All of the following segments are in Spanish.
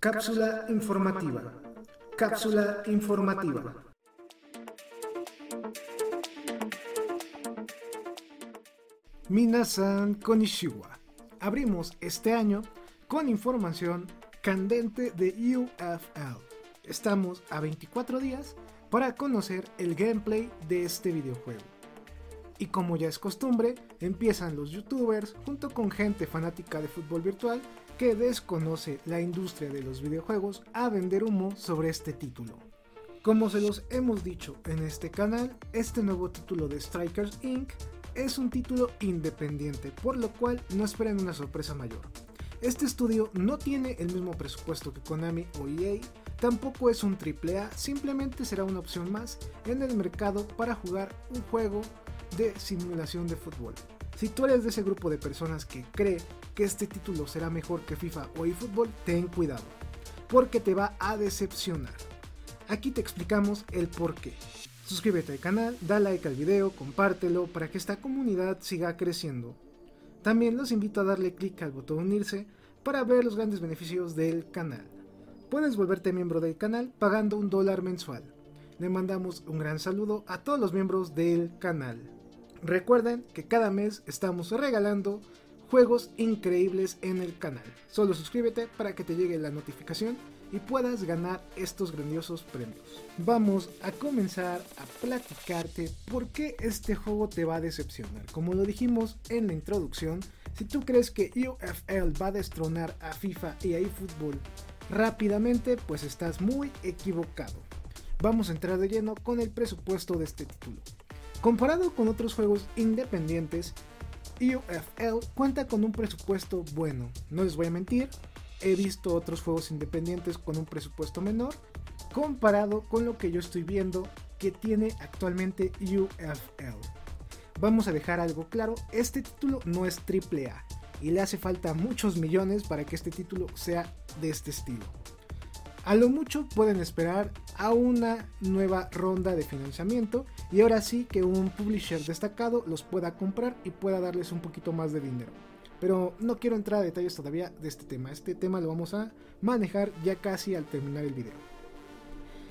Cápsula informativa. Cápsula informativa. Minasan Konishiwa. Abrimos este año con información candente de UFL. Estamos a 24 días para conocer el gameplay de este videojuego. Y como ya es costumbre, empiezan los youtubers junto con gente fanática de fútbol virtual que desconoce la industria de los videojuegos a vender humo sobre este título. Como se los hemos dicho en este canal, este nuevo título de Strikers Inc. es un título independiente, por lo cual no esperen una sorpresa mayor. Este estudio no tiene el mismo presupuesto que Konami o EA, tampoco es un AAA, simplemente será una opción más en el mercado para jugar un juego de simulación de fútbol. Si tú eres de ese grupo de personas que cree que este título será mejor que FIFA o eFootball, ten cuidado, porque te va a decepcionar. Aquí te explicamos el por qué. Suscríbete al canal, da like al video, compártelo para que esta comunidad siga creciendo. También los invito a darle clic al botón unirse para ver los grandes beneficios del canal. Puedes volverte miembro del canal pagando un dólar mensual. Le mandamos un gran saludo a todos los miembros del canal. Recuerden que cada mes estamos regalando juegos increíbles en el canal. Solo suscríbete para que te llegue la notificación y puedas ganar estos grandiosos premios. Vamos a comenzar a platicarte por qué este juego te va a decepcionar. Como lo dijimos en la introducción, si tú crees que UFL va a destronar a FIFA y a eFootball rápidamente, pues estás muy equivocado. Vamos a entrar de lleno con el presupuesto de este título. Comparado con otros juegos independientes, UFL cuenta con un presupuesto bueno. No les voy a mentir, he visto otros juegos independientes con un presupuesto menor, comparado con lo que yo estoy viendo que tiene actualmente UFL. Vamos a dejar algo claro, este título no es AAA y le hace falta muchos millones para que este título sea de este estilo. A lo mucho pueden esperar a una nueva ronda de financiamiento y ahora sí que un publisher destacado los pueda comprar y pueda darles un poquito más de dinero. Pero no quiero entrar a detalles todavía de este tema. Este tema lo vamos a manejar ya casi al terminar el video.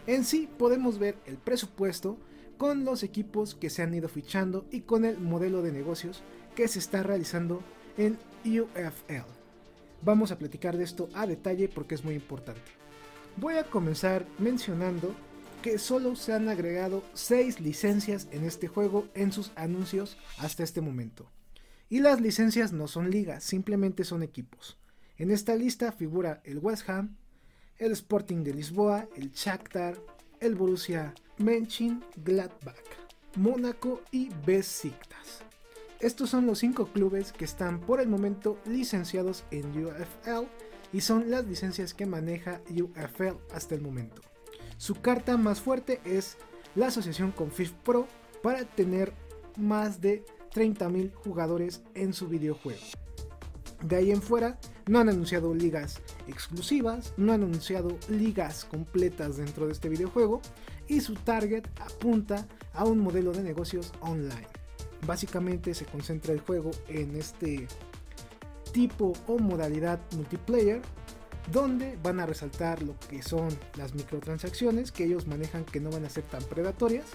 En sí podemos ver el presupuesto con los equipos que se han ido fichando y con el modelo de negocios que se está realizando en UFL. Vamos a platicar de esto a detalle porque es muy importante. Voy a comenzar mencionando que solo se han agregado 6 licencias en este juego en sus anuncios hasta este momento. Y las licencias no son ligas, simplemente son equipos. En esta lista figura el West Ham, el Sporting de Lisboa, el Shakhtar, el Borussia Mönchengladbach, Mónaco y Besiktas. Estos son los 5 clubes que están por el momento licenciados en UFL y son las licencias que maneja UFL hasta el momento. Su carta más fuerte es la asociación con Pro para tener más de 30.000 jugadores en su videojuego. De ahí en fuera, no han anunciado ligas exclusivas, no han anunciado ligas completas dentro de este videojuego y su target apunta a un modelo de negocios online. Básicamente se concentra el juego en este tipo o modalidad multiplayer donde van a resaltar lo que son las microtransacciones que ellos manejan que no van a ser tan predatorias.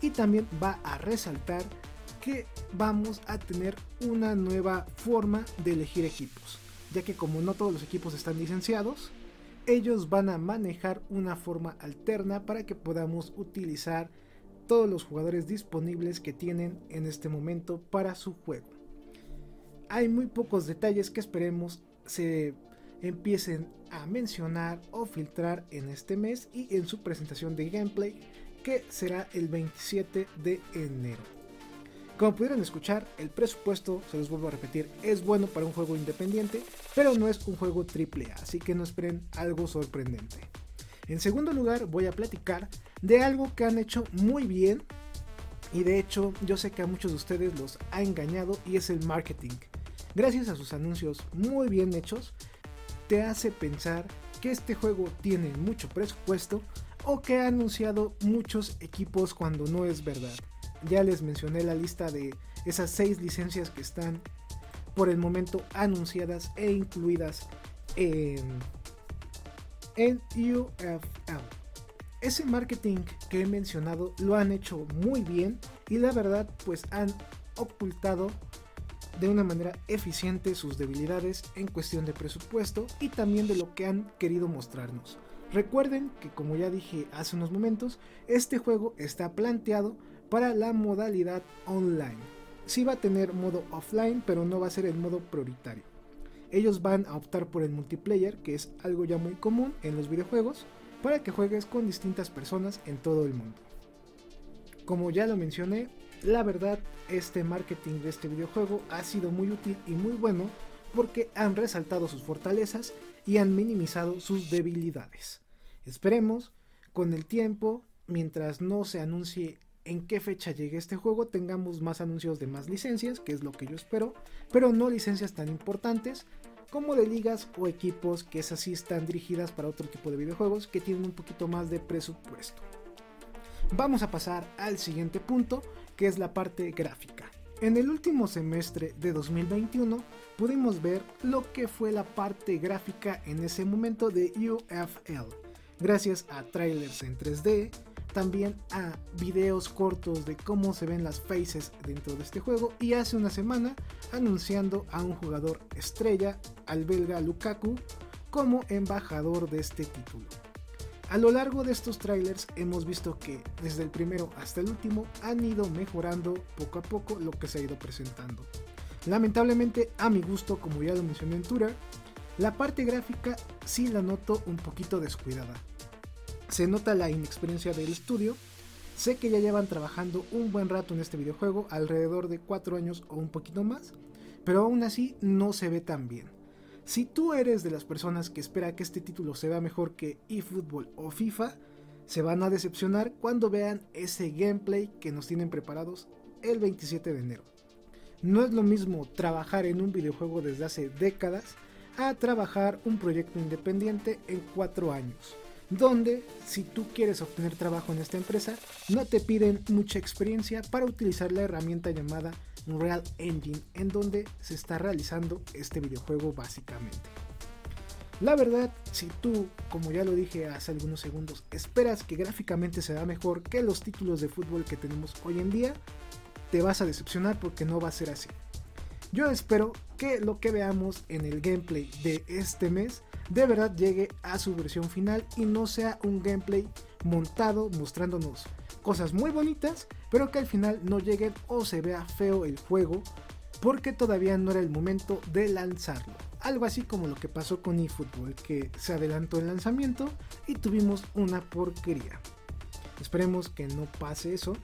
Y también va a resaltar que vamos a tener una nueva forma de elegir equipos ya que como no todos los equipos están licenciados ellos van a manejar una forma alterna para que podamos utilizar todos los jugadores disponibles que tienen en este momento para su juego hay muy pocos detalles que esperemos se empiecen a mencionar o filtrar en este mes y en su presentación de gameplay que será el 27 de enero. Como pudieron escuchar, el presupuesto, se los vuelvo a repetir, es bueno para un juego independiente, pero no es un juego AAA, así que no esperen algo sorprendente. En segundo lugar, voy a platicar de algo que han hecho muy bien y de hecho yo sé que a muchos de ustedes los ha engañado y es el marketing gracias a sus anuncios muy bien hechos, te hace pensar que este juego tiene mucho presupuesto o que ha anunciado muchos equipos cuando no es verdad. Ya les mencioné la lista de esas 6 licencias que están por el momento anunciadas e incluidas en, en UFL. Ese marketing que he mencionado lo han hecho muy bien y la verdad pues han ocultado de una manera eficiente sus debilidades en cuestión de presupuesto y también de lo que han querido mostrarnos. Recuerden que como ya dije hace unos momentos, este juego está planteado para la modalidad online. Sí va a tener modo offline, pero no va a ser el modo prioritario. Ellos van a optar por el multiplayer, que es algo ya muy común en los videojuegos, para que juegues con distintas personas en todo el mundo. Como ya lo mencioné, la verdad este marketing de este videojuego ha sido muy útil y muy bueno porque han resaltado sus fortalezas y han minimizado sus debilidades. Esperemos, con el tiempo, mientras no se anuncie en qué fecha llegue este juego, tengamos más anuncios de más licencias, que es lo que yo espero, pero no licencias tan importantes como de ligas o equipos que esas sí están dirigidas para otro tipo de videojuegos que tienen un poquito más de presupuesto. Vamos a pasar al siguiente punto, que es la parte gráfica. En el último semestre de 2021 pudimos ver lo que fue la parte gráfica en ese momento de UFL, gracias a trailers en 3D, también a videos cortos de cómo se ven las faces dentro de este juego y hace una semana anunciando a un jugador estrella, al belga Lukaku, como embajador de este título. A lo largo de estos trailers hemos visto que desde el primero hasta el último han ido mejorando poco a poco lo que se ha ido presentando. Lamentablemente a mi gusto, como ya lo mencioné en Twitter, la parte gráfica sí la noto un poquito descuidada. Se nota la inexperiencia del estudio, sé que ya llevan trabajando un buen rato en este videojuego, alrededor de 4 años o un poquito más, pero aún así no se ve tan bien. Si tú eres de las personas que espera que este título se vea mejor que eFootball o FIFA, se van a decepcionar cuando vean ese gameplay que nos tienen preparados el 27 de enero. No es lo mismo trabajar en un videojuego desde hace décadas a trabajar un proyecto independiente en 4 años, donde si tú quieres obtener trabajo en esta empresa, no te piden mucha experiencia para utilizar la herramienta llamada Unreal Engine en donde se está realizando este videojuego básicamente. La verdad, si tú, como ya lo dije hace algunos segundos, esperas que gráficamente se mejor que los títulos de fútbol que tenemos hoy en día, te vas a decepcionar porque no va a ser así. Yo espero que lo que veamos en el gameplay de este mes de verdad llegue a su versión final y no sea un gameplay montado mostrándonos cosas muy bonitas, pero que al final no lleguen o se vea feo el juego porque todavía no era el momento de lanzarlo. Algo así como lo que pasó con eFootball, que se adelantó el lanzamiento y tuvimos una porquería. Esperemos que no pase eso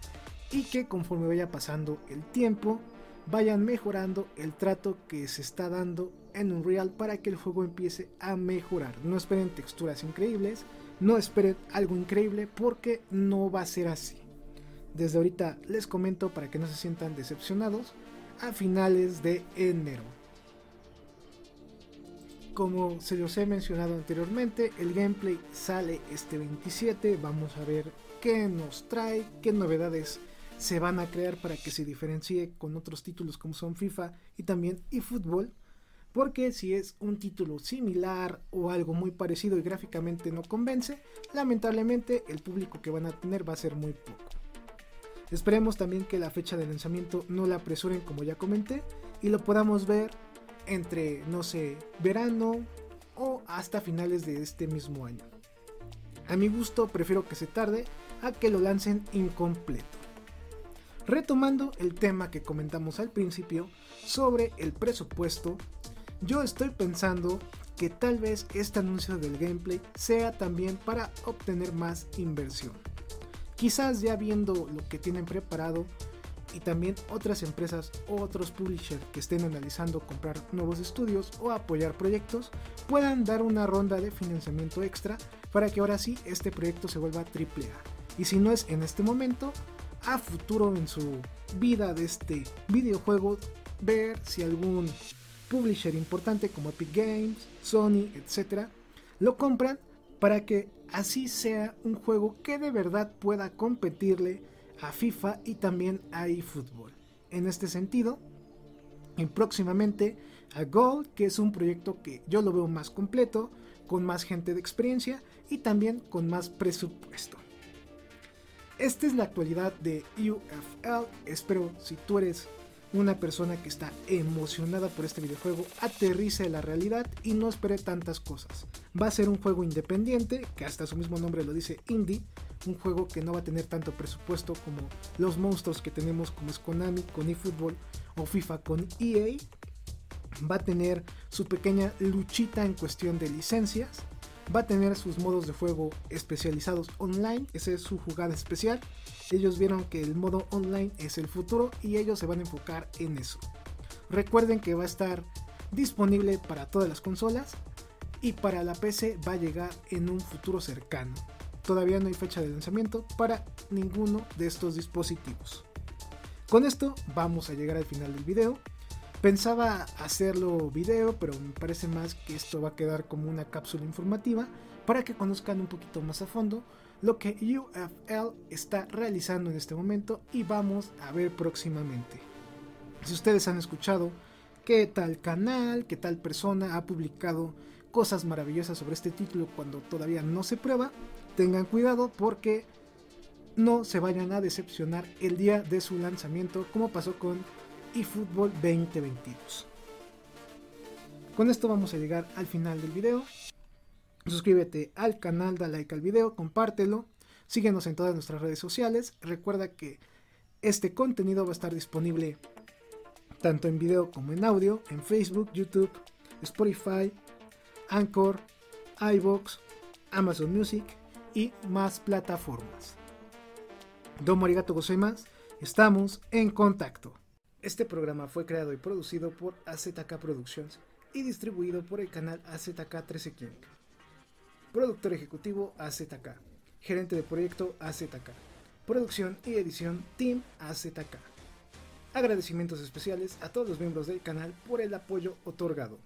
y que conforme vaya pasando el tiempo vayan mejorando el trato que se está dando en Unreal para que el juego empiece a mejorar. No esperen texturas increíbles, no esperen algo increíble porque no va a ser así. Desde ahorita les comento para que no se sientan decepcionados a finales de enero. Como se los he mencionado anteriormente, el gameplay sale este 27. Vamos a ver qué nos trae, qué novedades se van a crear para que se diferencie con otros títulos como son FIFA y también eFootball. Porque si es un título similar o algo muy parecido y gráficamente no convence, lamentablemente el público que van a tener va a ser muy poco. Esperemos también que la fecha de lanzamiento no la apresuren como ya comenté y lo podamos ver entre, no sé, verano o hasta finales de este mismo año. A mi gusto prefiero que se tarde a que lo lancen incompleto. Retomando el tema que comentamos al principio sobre el presupuesto, yo estoy pensando que tal vez este anuncio del gameplay sea también para obtener más inversión. Quizás ya viendo lo que tienen preparado y también otras empresas o otros publishers que estén analizando comprar nuevos estudios o apoyar proyectos puedan dar una ronda de financiamiento extra para que ahora sí este proyecto se vuelva triple. Y si no es en este momento, a futuro en su vida de este videojuego, ver si algún publisher importante como Epic Games, Sony, etc., lo compran para que así sea un juego que de verdad pueda competirle a FIFA y también a eFootball. En este sentido, Y próximamente a Gold, que es un proyecto que yo lo veo más completo, con más gente de experiencia y también con más presupuesto. Esta es la actualidad de UFL. Espero si tú eres una persona que está emocionada por este videojuego, aterrice la realidad y no espere tantas cosas. Va a ser un juego independiente, que hasta su mismo nombre lo dice indie, un juego que no va a tener tanto presupuesto como los monstruos que tenemos como es Konami con eFootball o FIFA con EA. Va a tener su pequeña luchita en cuestión de licencias. Va a tener sus modos de juego especializados online, esa es su jugada especial. Ellos vieron que el modo online es el futuro y ellos se van a enfocar en eso. Recuerden que va a estar disponible para todas las consolas y para la PC va a llegar en un futuro cercano. Todavía no hay fecha de lanzamiento para ninguno de estos dispositivos. Con esto vamos a llegar al final del video. Pensaba hacerlo video, pero me parece más que esto va a quedar como una cápsula informativa para que conozcan un poquito más a fondo lo que UFL está realizando en este momento y vamos a ver próximamente. Si ustedes han escuchado que tal canal, que tal persona ha publicado cosas maravillosas sobre este título cuando todavía no se prueba, tengan cuidado porque no se vayan a decepcionar el día de su lanzamiento como pasó con eFootball 2022. Con esto vamos a llegar al final del video. Suscríbete al canal, da like al video, compártelo, síguenos en todas nuestras redes sociales. Recuerda que este contenido va a estar disponible tanto en video como en audio en Facebook, YouTube, Spotify, Anchor, iBox, Amazon Music y más plataformas. Domo arigato gozaimasu, estamos en contacto. Este programa fue creado y producido por AZK Productions y distribuido por el canal AZK 13 King. Productor ejecutivo AZK. Gerente de proyecto AZK. Producción y edición Team AZK. Agradecimientos especiales a todos los miembros del canal por el apoyo otorgado.